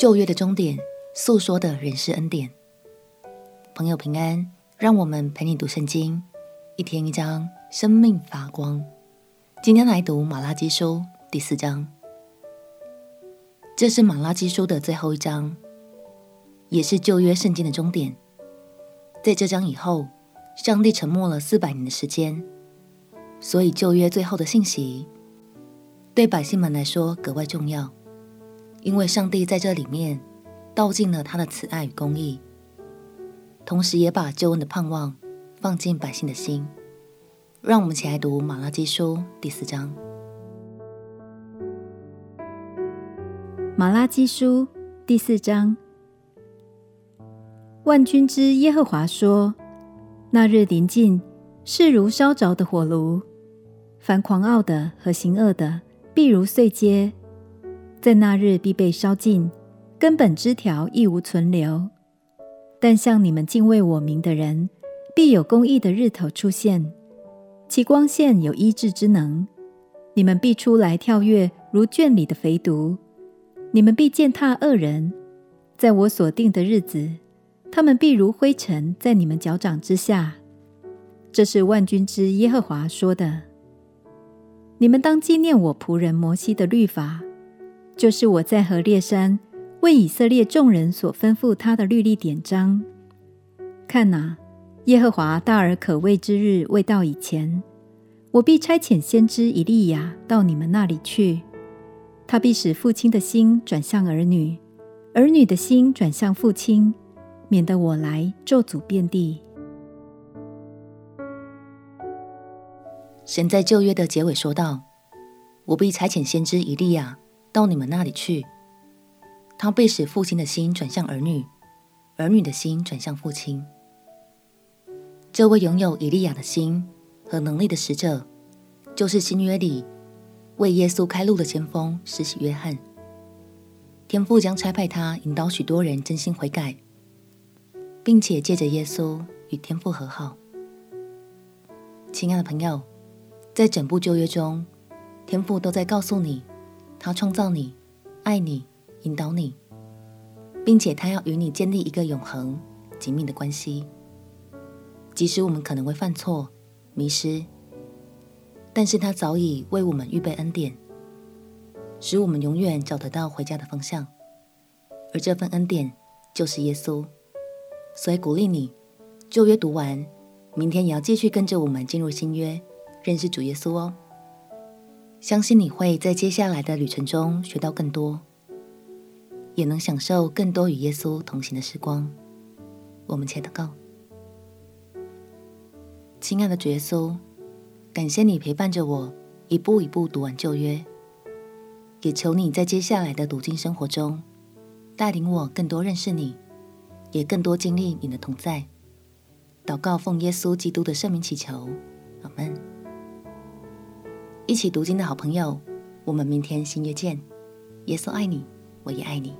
旧约的终点，诉说的人是恩典。朋友平安，让我们陪你读圣经，一天一章，生命发光。今天来读马拉基书第四章，这是马拉基书的最后一章，也是旧约圣经的终点。在这章以后，上帝沉默了四百年的时间，所以旧约最后的信息对百姓们来说格外重要。因为上帝在这里面道尽了他的慈爱与公义，同时也把救恩的盼望放进百姓的心。让我们一起来读马拉基书第四章。马拉基书第四章，万军之耶和华说：“那日临近，是如烧着的火炉，凡狂傲的和行恶的，必如碎秸。”在那日必被烧尽，根本枝条亦无存留。但向你们敬畏我名的人，必有公义的日头出现，其光线有医治之能。你们必出来跳跃，如圈里的肥犊；你们必践踏恶人，在我所定的日子，他们必如灰尘在你们脚掌之下。这是万军之耶和华说的。你们当纪念我仆人摩西的律法。就是我在何烈山为以色列众人所吩咐他的律例典章。看哪，耶和华大而可畏之日未到以前，我必差遣先知以利亚到你们那里去。他必使父亲的心转向儿女，儿女的心转向父亲，免得我来咒诅遍地。神在旧约的结尾说道：“我必差遣先知以利亚。”到你们那里去，他必使父亲的心转向儿女，儿女的心转向父亲。这位拥有以利亚的心和能力的使者，就是新约里为耶稣开路的先锋施洗约翰。天父将差派他引导许多人真心悔改，并且借着耶稣与天父和好。亲爱的朋友，在整部旧约中，天父都在告诉你。他创造你，爱你，引导你，并且他要与你建立一个永恒、紧密的关系。即使我们可能会犯错、迷失，但是他早已为我们预备恩典，使我们永远找得到回家的方向。而这份恩典就是耶稣。所以鼓励你，旧约读完，明天也要继续跟着我们进入新约，认识主耶稣哦。相信你会在接下来的旅程中学到更多，也能享受更多与耶稣同行的时光。我们且祷告，亲爱的主耶稣，感谢你陪伴着我一步一步读完旧约，也求你在接下来的读经生活中带领我更多认识你，也更多经历你的同在。祷告奉耶稣基督的圣名祈求，阿门。一起读经的好朋友，我们明天新约见。耶稣爱你，我也爱你。